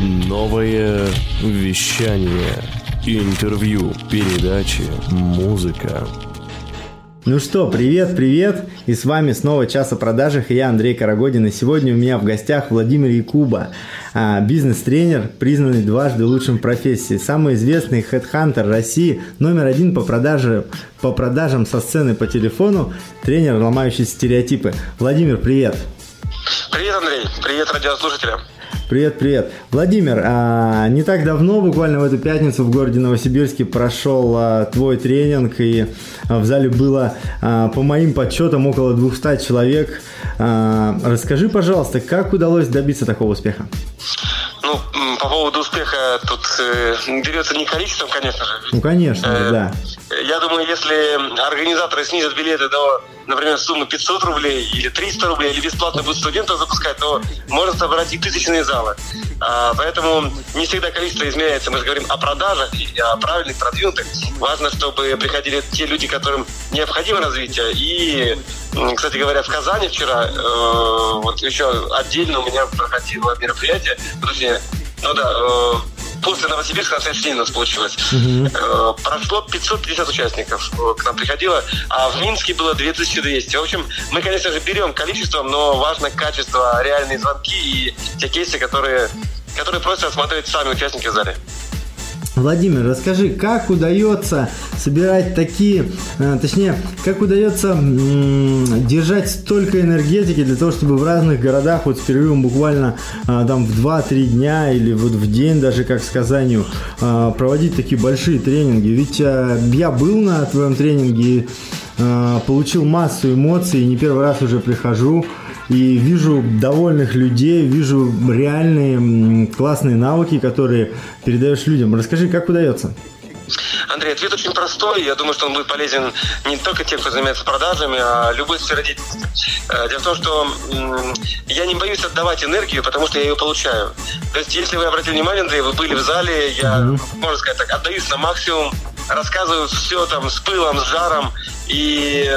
Новое вещание. Интервью, передачи, музыка. Ну что, привет, привет! И с вами снова «Час о продажах» и я, Андрей Карагодин. И сегодня у меня в гостях Владимир Якуба, а, бизнес-тренер, признанный дважды лучшим в профессии, самый известный хедхантер России, номер один по, продаже, по продажам со сцены по телефону, тренер, ломающий стереотипы. Владимир, привет! Привет, Андрей! Привет радиослушателям! Привет, привет. Владимир, а, не так давно, буквально в эту пятницу в городе Новосибирске прошел а, твой тренинг, и а, в зале было, а, по моим подсчетам, около 200 человек. А, расскажи, пожалуйста, как удалось добиться такого успеха? Ну, по поводу успеха тут э, берется не количеством, конечно же. Ну, конечно, э, да. Я думаю, если организаторы снизят билеты до например, сумму 500 рублей или 300 рублей, или бесплатно будут студентов запускать, то можно собрать и тысячные залы. А, поэтому не всегда количество измеряется. Мы же говорим о продажах и о правильных, продвинутых. Важно, чтобы приходили те люди, которым необходимо развитие. И, кстати говоря, в Казани вчера, э, вот еще отдельно у меня проходило мероприятие, точнее, ну да, э, после Новосибирска на следующий день у нас получилось. Угу. Прошло 550 участников э, к нам приходило, а в Минске было 2200. В общем, мы, конечно же, берем количеством, но важно качество, реальные звонки и те кейсы, которые, которые просто осматривают сами участники в зале. Владимир, расскажи, как удается собирать такие, э, точнее, как удается держать столько энергетики для того, чтобы в разных городах, вот с перерывом буквально э, там в 2-3 дня или вот в день даже, как с Казанью, э, проводить такие большие тренинги. Ведь я был на твоем тренинге получил массу эмоций, не первый раз уже прихожу и вижу довольных людей, вижу реальные классные навыки, которые передаешь людям. Расскажи, как удается? Андрей, ответ очень простой. Я думаю, что он будет полезен не только тем, кто занимается продажами, а любой сфере деятельности. Э, дело в том, что я не боюсь отдавать энергию, потому что я ее получаю. То есть, если вы обратили внимание, Андрей, вы были в зале, я, можно сказать так, отдаюсь на максимум, рассказываю все там с пылом, с жаром, и,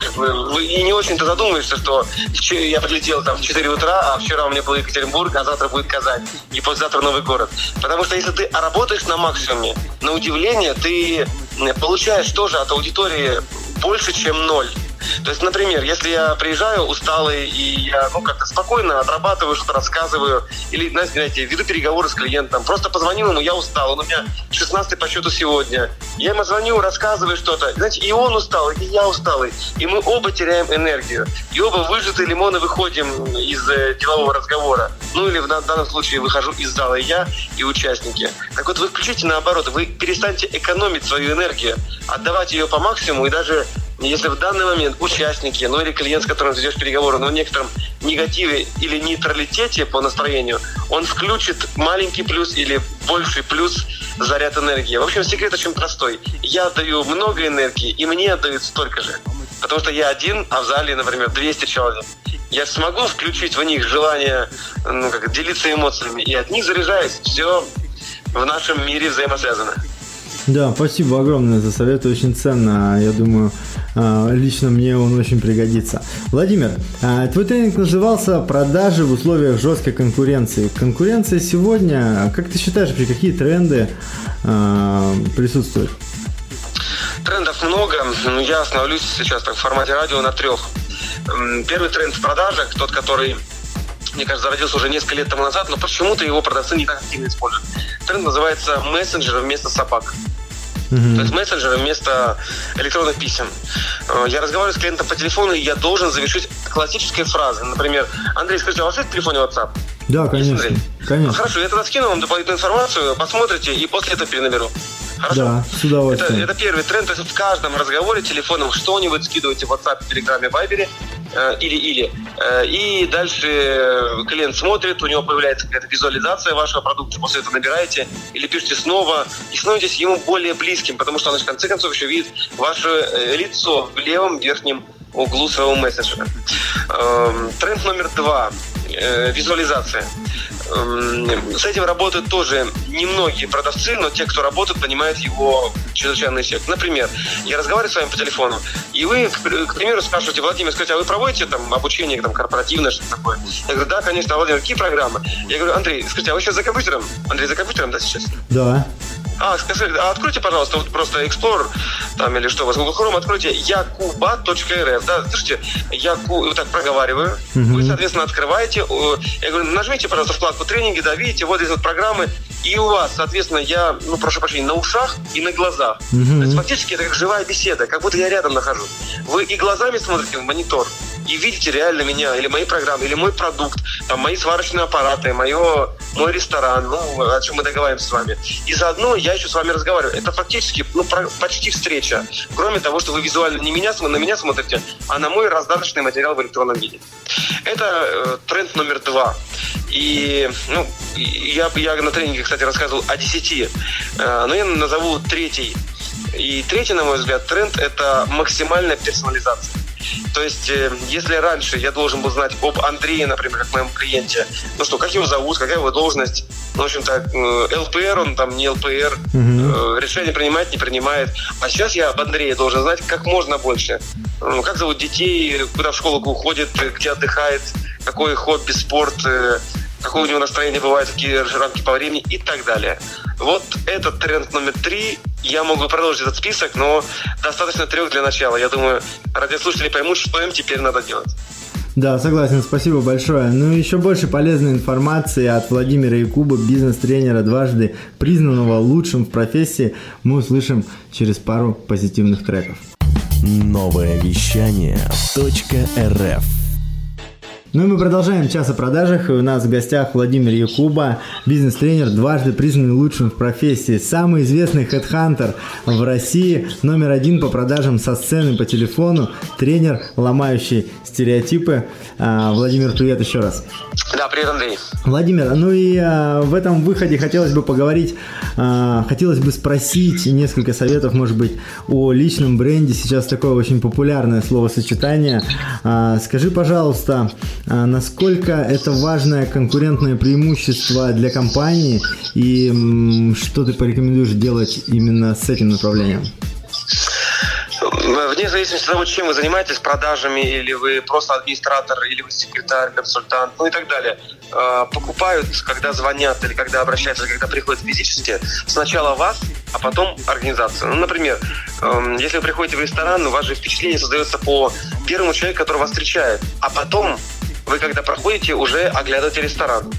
как бы, и не очень-то задумываешься, что я прилетел там в 4 утра, а вчера у меня был Екатеринбург, а завтра будет Казань, и послезавтра новый город. Потому что если ты работаешь на максимуме, на удивление, ты получаешь тоже от аудитории больше, чем ноль. То есть, например, если я приезжаю усталый и я ну, как-то спокойно отрабатываю, что-то рассказываю, или, знаете, веду переговоры с клиентом, просто позвонил ему, я устал, он у меня 16 по счету сегодня. Я ему звоню, рассказываю что-то. Знаете, и он устал, и я усталый. И мы оба теряем энергию. И оба выжатые лимоны выходим из э, делового разговора. Ну или в данном случае выхожу из зала я, и участники. Так вот, вы включите наоборот, вы перестаньте экономить свою энергию, отдавать ее по максимуму и даже если в данный момент участники, ну или клиент, с которым ведешь переговоры, но в некотором негативе или нейтралитете по настроению, он включит маленький плюс или больший плюс заряд энергии. В общем, секрет очень простой. Я даю много энергии, и мне отдают столько же. Потому что я один, а в зале, например, 200 человек. Я смогу включить в них желание ну, как, делиться эмоциями, и от них заряжаюсь. Все в нашем мире взаимосвязано. Да, спасибо огромное за совет, очень ценно. Я думаю, а, лично мне он очень пригодится. Владимир, а, твой тренинг назывался «Продажи в условиях жесткой конкуренции». Конкуренция сегодня, как ты считаешь, вообще какие тренды а, присутствуют? Трендов много, но я остановлюсь сейчас так, в формате радио на трех. Первый тренд в продажах, тот, который мне кажется, зародился уже несколько лет тому назад, но почему-то его продавцы не так активно используют. Тренд называется мессенджеры вместо собак. Mm-hmm. То есть мессенджеры вместо электронных писем. Э, я разговариваю с клиентом по телефону, и я должен завершить классической фразой. Например, Андрей, скажите, а у вас есть в телефоне WhatsApp? Да, конечно. конечно. Хорошо, я тогда скину вам дополнительную информацию, посмотрите, и после этого перенаберу. Хорошо? Да, с удовольствием. Это, это первый тренд. То есть в каждом разговоре телефоном что-нибудь скидывайте в WhatsApp, Вайбере э, или-или. Э, и дальше клиент смотрит, у него появляется какая-то визуализация вашего продукта, после этого набираете или пишете снова и становитесь ему более близким, потому что он в конце концов еще видит ваше э, лицо в левом верхнем углу своего мессенджера. Эм, тренд номер два. Визуализация. С этим работают тоже немногие продавцы, но те, кто работает, понимают его чрезвычайный эффект. Например, я разговариваю с вами по телефону, и вы, к примеру, спрашиваете, Владимир, скажите, а вы проводите там обучение там, корпоративное, что такое? Я говорю, да, конечно, Владимир, какие программы? Я говорю, Андрей, скажите, а вы сейчас за компьютером? Андрей, за компьютером, да, сейчас? Да. А, скажи, а откройте, пожалуйста, вот просто Explorer, там или что у вас, Google Chrome, откройте yakuba.rf, да, слушайте, Яку, вот так проговариваю, угу. вы, соответственно, открываете, я говорю, нажмите, пожалуйста, вкладку тренинги, да, видите, вот здесь вот программы, и у вас, соответственно, я, ну, прошу прощения, на ушах и на глазах. Угу. То есть фактически это как живая беседа, как будто я рядом нахожусь. Вы и глазами смотрите в монитор, и видите реально меня, или мои программы, или мой продукт, там, мои сварочные аппараты, мое, мой ресторан, ну, о чем мы договариваемся с вами. И заодно я еще с вами разговариваю. Это фактически, ну, почти встреча. Кроме того, что вы визуально не меня, на меня смотрите, а на мой раздаточный материал в электронном виде. Это э, тренд номер два. И, ну, я, я на тренинге, кстати, рассказывал о десяти, э, но я назову третий. И третий, на мой взгляд, тренд – это максимальная персонализация. То есть, э, если раньше я должен был знать об Андрее, например, как моем клиенте, ну что, как его зовут, какая его должность, ну, в общем-то, э, ЛПР, он там не ЛПР, угу. решение принимает, не принимает. А сейчас я об Андрее должен знать как можно больше. Ну, как зовут детей, куда в школу уходит, где отдыхает, какой хобби, спорт, какое у него настроение бывает, какие рамки по времени и так далее. Вот этот тренд номер три. Я могу продолжить этот список, но достаточно трех для начала. Я думаю, радиослушатели поймут, что им теперь надо делать. Да, согласен, спасибо большое. Ну и еще больше полезной информации от Владимира Якуба, бизнес-тренера, дважды признанного лучшим в профессии, мы услышим через пару позитивных треков. Новое вещание .рф ну и мы продолжаем час о продажах. И у нас в гостях Владимир Якуба, бизнес-тренер, дважды признанный лучшим в профессии, самый известный хедхантер в России, номер один по продажам со сцены по телефону, тренер, ломающий стереотипы. А, Владимир, привет еще раз. Да, привет, Андрей. Владимир, ну и а, в этом выходе хотелось бы поговорить, а, хотелось бы спросить несколько советов, может быть, о личном бренде. Сейчас такое очень популярное словосочетание. А, скажи, пожалуйста, насколько это важное конкурентное преимущество для компании и что ты порекомендуешь делать именно с этим направлением? Вне зависимости от того, чем вы занимаетесь, продажами, или вы просто администратор, или вы секретарь, консультант, ну и так далее, э, покупают, когда звонят или когда обращаются, когда приходят физически, сначала вас, а потом организацию. Ну, например, эм, если вы приходите в ресторан, у вас же впечатление создается по первому человеку, который вас встречает, а потом вы когда проходите, уже оглядываете ресторан.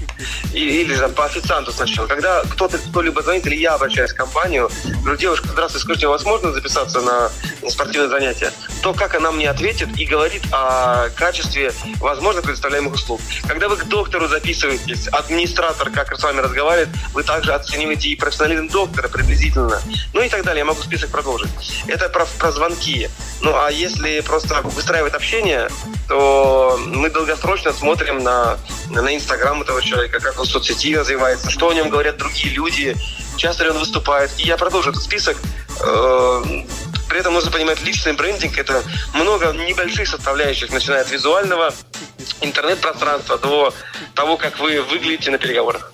Или же по официанту сначала. Когда кто-то, кто-либо звонит, или я обращаюсь в компанию, говорю, девушка, здравствуйте, скажите, у вас можно записаться на спортивное занятие? То, как она мне ответит и говорит о качестве, возможно, предоставляемых услуг. Когда вы к доктору записываетесь, администратор, как с вами разговаривает, вы также оцениваете и профессионализм доктора приблизительно. Ну и так далее. Я могу список продолжить. Это про, про звонки. Ну а если просто выстраивать общение, то мы долгосрочно смотрим на, на Инстаграм этого человека, как он в соцсети развивается, что о нем говорят другие люди, часто ли он выступает. И я продолжу этот список. Э, при этом нужно понимать, личный брендинг – это много небольших составляющих, начиная от визуального, интернет-пространства, до того, как вы выглядите на переговорах.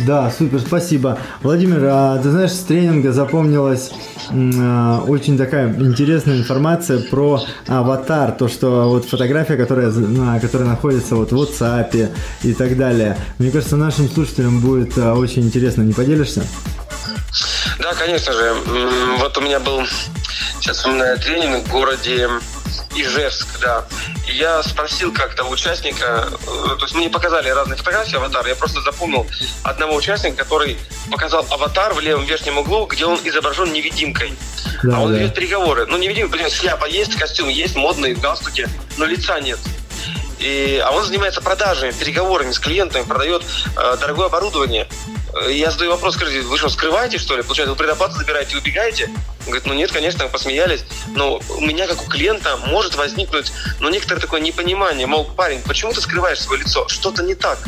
Да, супер, спасибо. Владимир, а ты знаешь, с тренинга запомнилась а, очень такая интересная информация про аватар, то, что вот фотография, которая, которая находится вот в WhatsApp и так далее. Мне кажется, нашим слушателям будет а, очень интересно. Не поделишься? Да, конечно же. Вот у меня был сейчас тренинг в городе Ижевск, да. И я спросил как-то участника, э, то есть мне показали разные фотографии аватара, я просто запомнил одного участника, который показал аватар в левом верхнем углу, где он изображен невидимкой. Да, а он да. ведет переговоры. Ну, невидимка, блин, шляпа есть, костюм есть, модный, галстуки, но лица нет. И, а он занимается продажами, переговорами с клиентами, продает э, дорогое оборудование. Я задаю вопрос, скажите, вы что, скрываете, что ли? Получается, вы предоплату забираете и убегаете? Говорит, ну нет, конечно, посмеялись, но у меня, как у клиента, может возникнуть, ну, некоторое такое непонимание, мол, парень, почему ты скрываешь свое лицо? Что-то не так.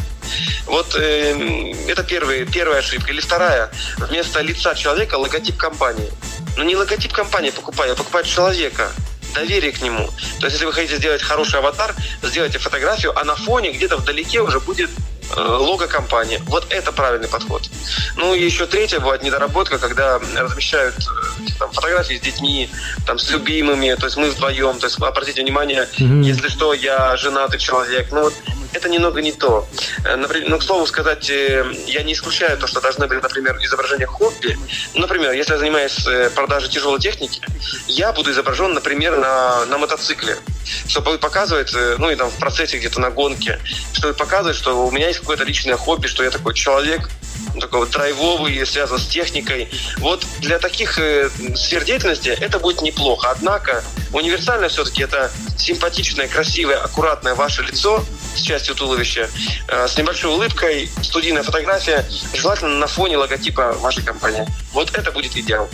Вот э, это первый, первая ошибка. Или вторая, вместо лица человека логотип компании. Ну, не логотип компании покупаю, я покупаю человека доверие к нему. То есть, если вы хотите сделать хороший аватар, сделайте фотографию, а на фоне где-то вдалеке уже будет э, лого компании. Вот это правильный подход. Ну и еще третья бывает недоработка, когда размещают э, там, фотографии с детьми, там, с любимыми, то есть мы вдвоем, то есть обратите внимание, mm-hmm. если что, я женатый человек. Ну вот это немного не то. Э, например, ну, к слову сказать, э, я не исключаю то, что должны быть, например, изображения хобби. Например, если я занимаюсь э, продажей тяжелой техники, я буду изображен, например, на, на мотоцикле, чтобы показывать, ну и там в процессе где-то на гонке, чтобы показывать, что у меня есть какое-то личное хобби, что я такой человек, такой вот драйвовый, связан с техникой. Вот для таких э, сфер деятельности это будет неплохо. Однако универсально все-таки это симпатичное, красивое, аккуратное ваше лицо с частью туловища, э, с небольшой улыбкой, студийная фотография, желательно на фоне логотипа вашей компании. Вот это будет идеал.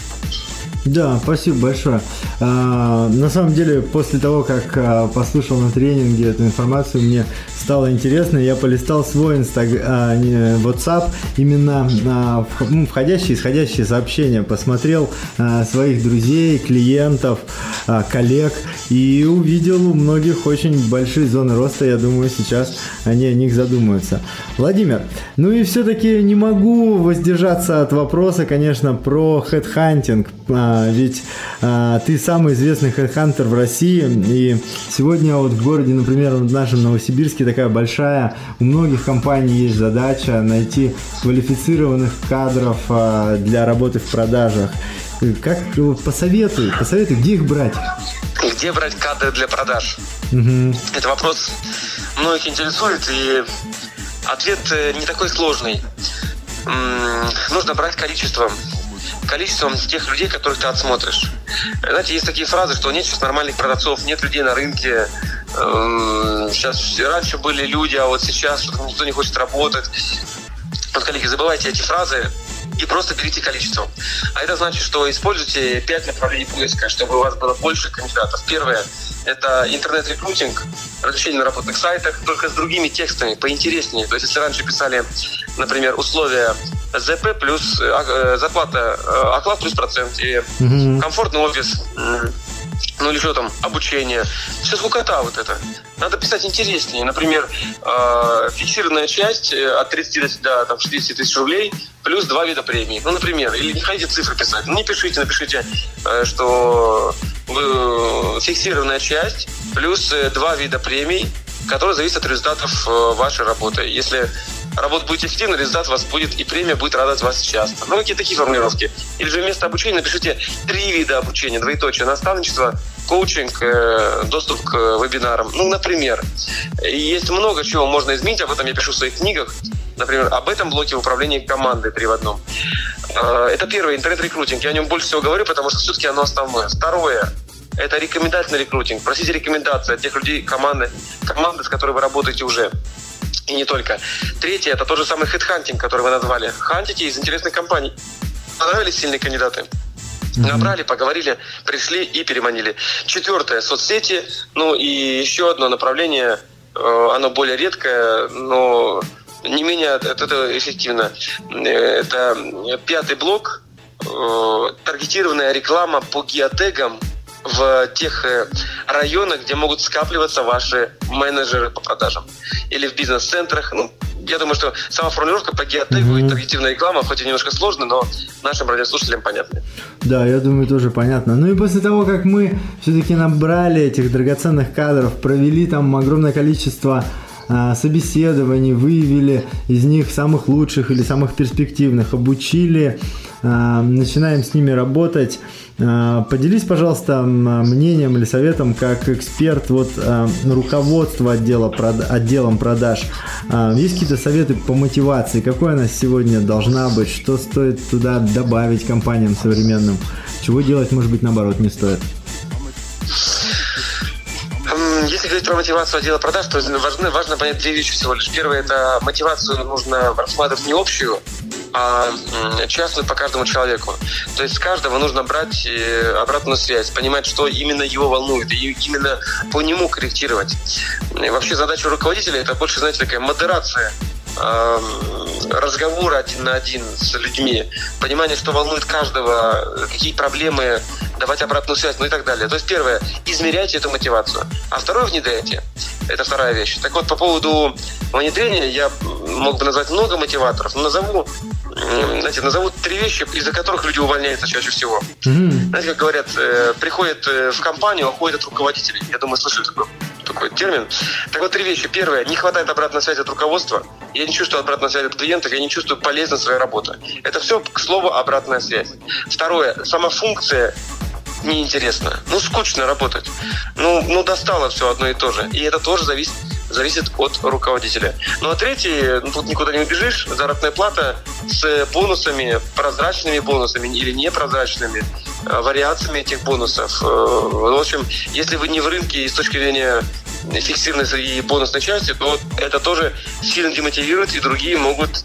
Да, спасибо большое. А, на самом деле, после того, как а, послушал на тренинге эту информацию, мне стало интересно. Я полистал свой инстаг... а, не, WhatsApp, именно а, ну, входящие исходящие сообщения. Посмотрел а, своих друзей, клиентов, а, коллег и увидел у многих очень большие зоны роста. Я думаю, сейчас они о них задумаются. Владимир, ну и все-таки не могу воздержаться от вопроса, конечно, про хедхантинг. А, ведь а, ты самый известный хедхантер в России, и сегодня вот в городе, например, в нашем Новосибирске такая большая, у многих компаний есть задача найти квалифицированных кадров а, для работы в продажах. Как посоветуй, посоветуй, где их брать? Где брать кадры для продаж? Угу. Это вопрос многих интересует, и ответ э, не такой сложный. Нужно брать количеством количеством тех людей, которых ты отсмотришь. Знаете, есть такие фразы, что нет сейчас нормальных продавцов, нет людей на рынке. Сейчас эм, раньше были люди, а вот сейчас что-то никто не хочет работать. Вот, коллеги, забывайте эти фразы и просто берите количество. А это значит, что используйте пять направлений поиска, чтобы у вас было больше кандидатов. Первое – это интернет-рекрутинг, размещение на работных сайтах, только с другими текстами, поинтереснее. То есть, если раньше писали, например, условия ЗП плюс э, э, зарплата, э, оклад плюс процент и комфортный офис, ну или что там, обучение. Все скукота вот это. Надо писать интереснее. Например, фиксированная часть от 30 до там, 60 тысяч рублей плюс два вида премии. Ну, например, или не хотите цифры писать. Ну, не пишите, напишите, что фиксированная часть плюс два вида премий, которые зависят от результатов вашей работы. Если работа будет эффективна, результат вас будет, и премия будет радовать вас часто. Ну, какие такие формулировки. Или же вместо обучения напишите три вида обучения, двоеточие, наставничество, коучинг, э, доступ к вебинарам. Ну, например. Есть много чего можно изменить, об этом я пишу в своих книгах. Например, об этом блоке управления командой три в одном. Э, это первое, интернет-рекрутинг. Я о нем больше всего говорю, потому что все-таки оно основное. Второе, это рекомендательный рекрутинг. Просите рекомендации от тех людей, команды, команды, с которой вы работаете уже. И не только. Третье, это тот же самый хедхантинг, который вы назвали. Хантите из интересных компаний. Понравились сильные кандидаты? Mm-hmm. Набрали, поговорили, пришли и переманили. Четвертое, соцсети. Ну и еще одно направление, э, оно более редкое, но не менее это, это эффективно. Это пятый блок, э, таргетированная реклама по геотегам в тех э, районах, где могут скапливаться ваши менеджеры по продажам. Или в бизнес-центрах. Ну, я думаю, что сама формулировка по геотегу mm-hmm. и таргетивная реклама, хоть и немножко сложно, но нашим радиослушателям понятно. Да, я думаю, тоже понятно. Ну и после того, как мы все-таки набрали этих драгоценных кадров, провели там огромное количество а, собеседований, выявили из них самых лучших или самых перспективных, обучили, а, начинаем с ними работать. А, поделись, пожалуйста, мнением или советом как эксперт вот руководства отдела, отделом продаж. Есть какие-то советы по мотивации? Какой она сегодня должна быть? Что стоит туда добавить компаниям современным? Чего делать, может быть, наоборот, не стоит? Если говорить про мотивацию отдела продаж, то важно, важно понять две вещи всего лишь. Первое – это мотивацию нужно рассматривать не общую, а частную по каждому человеку. То есть с каждого нужно брать э, обратную связь, понимать, что именно его волнует, и именно по нему корректировать. И вообще задача руководителя – это больше, знаете, такая модерация э, разговора один на один с людьми, понимание, что волнует каждого, какие проблемы, давать обратную связь, ну и так далее. То есть первое, измеряйте эту мотивацию. А второе, внедряйте. Это вторая вещь. Так вот, по поводу внедрения я мог бы назвать много мотиваторов, но назову знаете, назову три вещи, из-за которых люди увольняются чаще всего. Mm-hmm. Знаете, как говорят, э, приходят э, в компанию, уходят от руководителей. Я думаю, слышали такой, такой термин. Так вот, три вещи. Первое, не хватает обратной связи от руководства. Я не чувствую обратной связи от клиентов, я не чувствую полезность своей работы. Это все, к слову, обратная связь. Второе, сама функция неинтересна. Ну, скучно работать. Ну, ну, достало все одно и то же. И это тоже зависит зависит от руководителя. Ну а третий, ну, тут никуда не убежишь, заработная плата с бонусами, прозрачными бонусами или непрозрачными, э, вариациями этих бонусов. Э, в общем, если вы не в рынке и с точки зрения фиксированной и бонусной части, то это тоже сильно демотивирует, и другие могут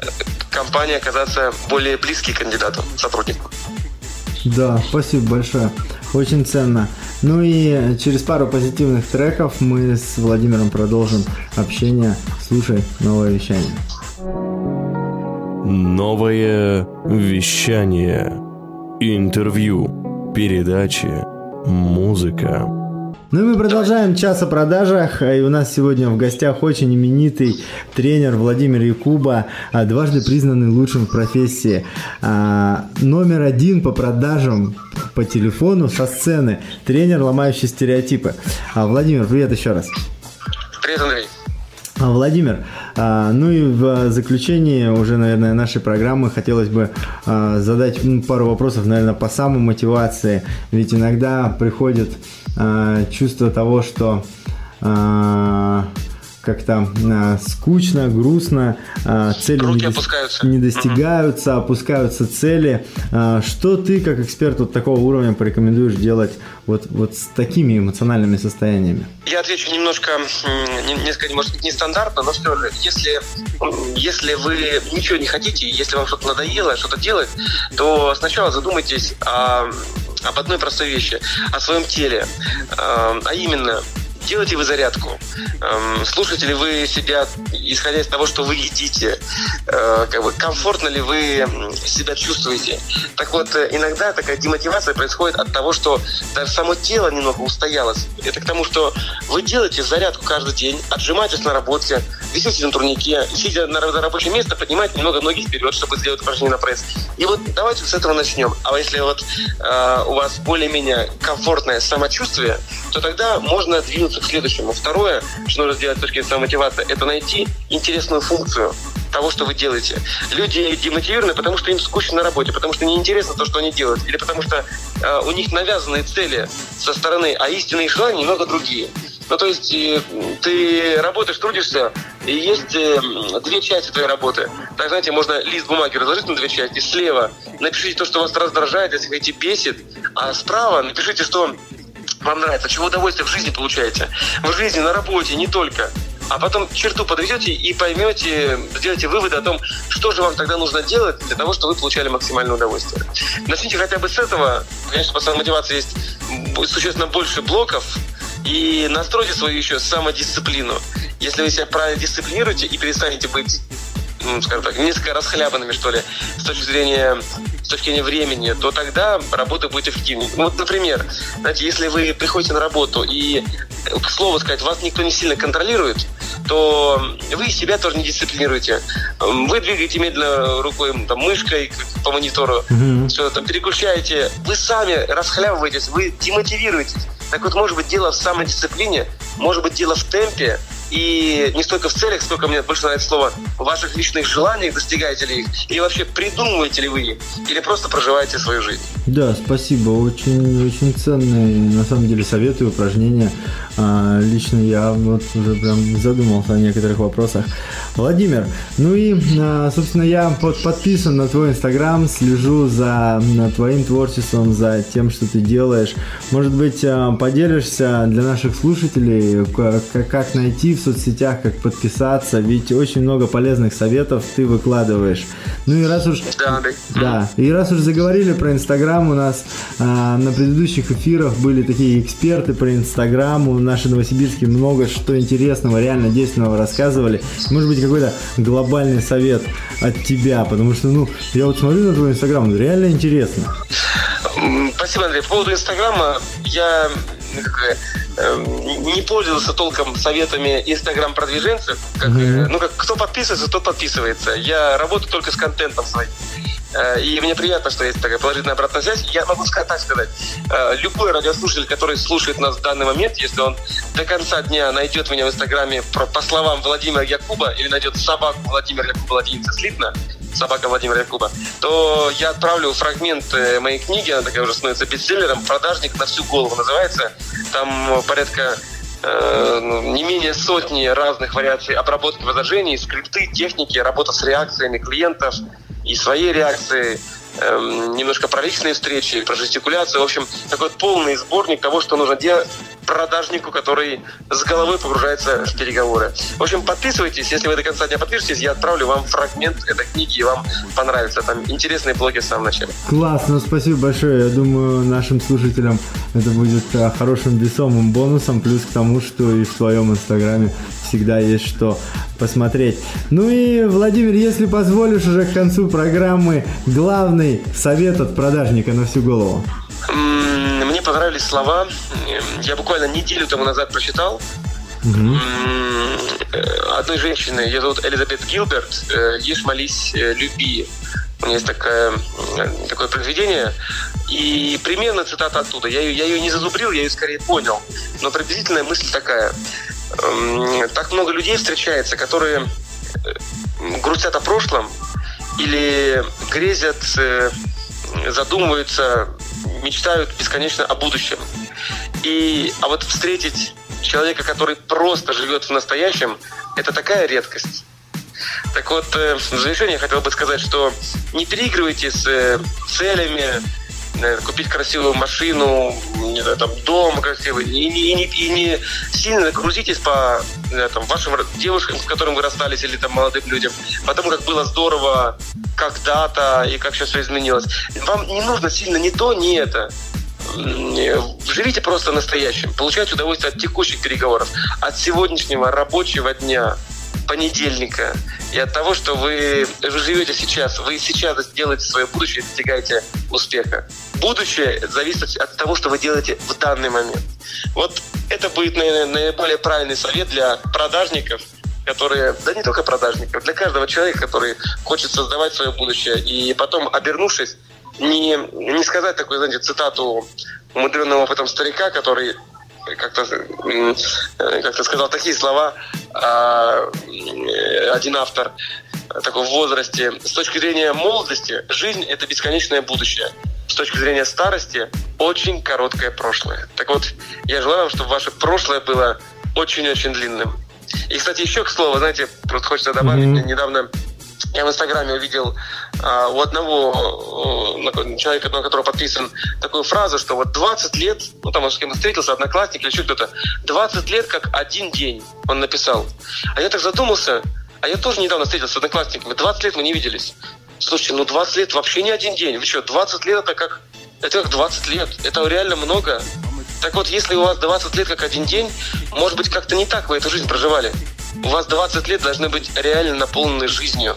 э, компании оказаться более близки к кандидату, сотруднику. Да, спасибо большое. Очень ценно. Ну и через пару позитивных треков мы с Владимиром продолжим общение. Слушай новое вещание. Новое вещание. Интервью. Передачи. Музыка. Ну и мы продолжаем час о продажах. И у нас сегодня в гостях очень именитый тренер Владимир Якуба, а, дважды признанный лучшим в профессии. А, номер один по продажам по телефону со сцены. Тренер, ломающий стереотипы. А, Владимир, привет еще раз. Привет, Андрей. Владимир, ну и в заключении уже, наверное, нашей программы хотелось бы задать пару вопросов, наверное, по самомотивации. Ведь иногда приходит чувство того, что как-то э, скучно, грустно, э, цели Руки не, опускаются. не достигаются, mm-hmm. опускаются цели. Э, что ты, как эксперт вот такого уровня, порекомендуешь делать вот, вот с такими эмоциональными состояниями? Я отвечу немножко, несколько, может быть, нестандартно, но все же, если, если вы ничего не хотите, если вам что-то надоело, что-то делать, то сначала задумайтесь о об одной простой вещи, о своем теле. А именно, делаете вы зарядку? Эм, слушаете ли вы себя, исходя из того, что вы едите? Э, как бы, комфортно ли вы себя чувствуете? Так вот, э, иногда такая демотивация происходит от того, что даже само тело немного устоялось. Это к тому, что вы делаете зарядку каждый день, отжимаетесь на работе, висите на турнике, сидя на рабочем месте, поднимаете немного ноги вперед, чтобы сделать упражнение на пресс. И вот давайте с этого начнем. А если вот э, у вас более-менее комфортное самочувствие, то тогда можно двинуться к следующему. Второе, что нужно сделать с точки зрения мотивации, это найти интересную функцию того, что вы делаете. Люди демотивированы, потому что им скучно на работе, потому что неинтересно то, что они делают, или потому что э, у них навязанные цели со стороны, а истинные желания немного другие. Ну, то есть э, ты работаешь, трудишься, и есть э, две части твоей работы. Так, знаете, можно лист бумаги разложить на две части. Слева напишите то, что вас раздражает, если хотите, бесит, а справа напишите, что вам нравится, чего удовольствие в жизни получаете. В жизни, на работе, не только. А потом черту подведете и поймете, сделаете выводы о том, что же вам тогда нужно делать для того, чтобы вы получали максимальное удовольствие. Начните хотя бы с этого. Конечно, по мотивации есть существенно больше блоков, и настройте свою еще самодисциплину. Если вы себя правильно дисциплинируете и перестанете быть ну, скажем так, несколько расхлябанными, что ли, с точки зрения точки зрения времени, то тогда работа будет эффективнее. Ну, вот, например, знаете, если вы приходите на работу и, к слову сказать, вас никто не сильно контролирует, то вы себя тоже не дисциплинируете. Вы двигаете медленно рукой, там, мышкой по монитору, mm-hmm. все там переключаете. Вы сами расхлябываетесь, вы демотивируетесь. Так вот, может быть, дело в самодисциплине, может быть, дело в темпе, и не столько в целях, сколько мне больше нравится слово ваших личных желаниях, достигаете ли их, или вообще придумываете ли вы их, или просто проживаете свою жизнь. Да, спасибо, очень, очень ценные, на самом деле, советы, упражнения. А, лично я вот уже прям задумался о некоторых вопросах. Владимир, ну и, а, собственно, я под, подписан на твой инстаграм, слежу за твоим творчеством, за тем, что ты делаешь. Может быть, а, поделишься для наших слушателей, как, как найти в соцсетях, как подписаться, ведь очень много полезных советов ты выкладываешь. Ну и раз уж... Да, да. Да, и раз уж заговорили про Инстаграм, у нас а, на предыдущих эфирах были такие эксперты про Инстаграм, у наши новосибирские много что интересного, реально действенного рассказывали. Может быть, какой-то глобальный совет от тебя, потому что, ну, я вот смотрю на твой Инстаграм, реально интересно. Спасибо, Андрей. По поводу Инстаграма, я как, э, не пользовался толком советами инстаграм-продвиженцев. Как, mm-hmm. Ну, как кто подписывается, тот подписывается. Я работаю только с контентом своим. Э, и мне приятно, что есть такая положительная обратная связь. Я могу сказать так сказать. Э, любой радиослушатель, который слушает нас в данный момент, если он до конца дня найдет меня в Инстаграме по словам Владимира Якуба или найдет собаку Владимира Якуба латиница слитно, собака Владимира Якуба, то я отправлю фрагмент э, моей книги, она такая уже становится бестселлером, «Продажник на всю голову» называется. Там порядка не менее сотни разных вариаций обработки возражений, скрипты, техники, работа с реакциями клиентов, и свои реакции, эм, немножко про личные встречи, про жестикуляцию. В общем, такой полный сборник того, что нужно делать продажнику, который с головой погружается в переговоры. В общем, подписывайтесь. Если вы до конца дня подпишетесь, я отправлю вам фрагмент этой книги, и вам понравится. Там интересные блоги в самом начале. Классно, спасибо большое. Я думаю, нашим слушателям это будет э, хорошим весомым бонусом, плюс к тому, что и в своем инстаграме всегда есть что посмотреть. Ну и, Владимир, если позволишь уже к концу программы, главный совет от продажника на всю голову. Мне понравились слова. Я буквально неделю тому назад прочитал. Угу. Одной женщины, ее зовут Элизабет Гилберт, э, «Ешь, молись, э, люби». У меня есть такое, такое произведение, и примерно цитата оттуда. Я ее, я ее не зазубрил, я ее скорее понял. Но приблизительная мысль такая. Так много людей встречается, которые грустят о прошлом или грезят, задумываются мечтают бесконечно о будущем. И, а вот встретить человека, который просто живет в настоящем, это такая редкость. Так вот, э, в завершение я хотел бы сказать, что не переигрывайте с э, целями, купить красивую машину, там, дом красивый, и не, и не, и не сильно грузитесь по там, вашим девушкам, с которыми вы расстались, или там молодым людям, потому как было здорово когда-то и как сейчас все изменилось. Вам не нужно сильно ни то, ни это. Живите просто настоящим. Получайте удовольствие от текущих переговоров, от сегодняшнего рабочего дня, понедельника, и от того, что вы живете сейчас, вы сейчас делаете свое будущее и достигаете успеха. Будущее зависит от того, что вы делаете в данный момент. Вот это будет, наверное, наиболее правильный совет для продажников – которые, да не только продажников, для каждого человека, который хочет создавать свое будущее. И потом, обернувшись, не, не сказать такую, знаете, цитату умудренного опытом старика, который как-то как сказал такие слова а, один автор такой в возрасте. С точки зрения молодости, жизнь – это бесконечное будущее. С точки зрения старости, очень короткое прошлое. Так вот, я желаю вам, чтобы ваше прошлое было очень-очень длинным. И, кстати, еще к слову, знаете, просто хочется добавить, mm-hmm. недавно я в Инстаграме увидел а, у одного а, человека, на которого подписан, такую фразу, что вот 20 лет, ну там он с кем-то встретился, одноклассник или еще кто-то, 20 лет как один день, он написал. А я так задумался, а я тоже недавно встретился с одноклассниками, 20 лет мы не виделись. Слушайте, ну 20 лет вообще не один день. Вы что, 20 лет это как, это как 20 лет. Это реально много. Так вот, если у вас 20 лет как один день, может быть, как-то не так вы эту жизнь проживали. У вас 20 лет должны быть реально наполнены жизнью.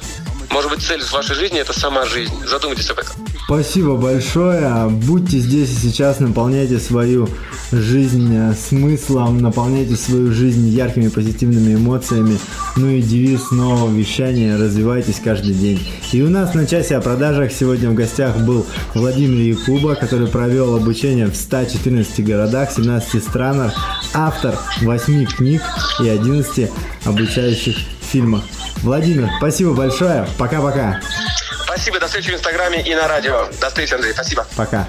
Может быть, цель вашей жизни – это сама жизнь. Задумайтесь об этом. Спасибо большое. Будьте здесь и сейчас, наполняйте свою жизнь э, смыслом, наполняйте свою жизнь яркими позитивными эмоциями. Ну и девиз нового вещания «Развивайтесь каждый день». И у нас на часе о продажах сегодня в гостях был Владимир Якуба, который провел обучение в 114 городах, 17 странах, автор 8 книг и 11 обучающих фильмах. Владимир, спасибо большое. Пока-пока. Спасибо, до встречи в Инстаграме и на радио. До встречи, Андрей, спасибо. Пока.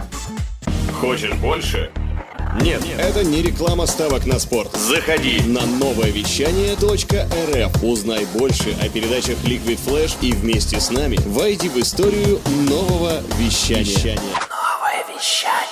Хочешь больше? Нет, Нет, это не реклама ставок на спорт. Заходи на новое вещание .рф. Узнай больше о передачах Liquid Flash и вместе с нами войди в историю нового вещания. вещания.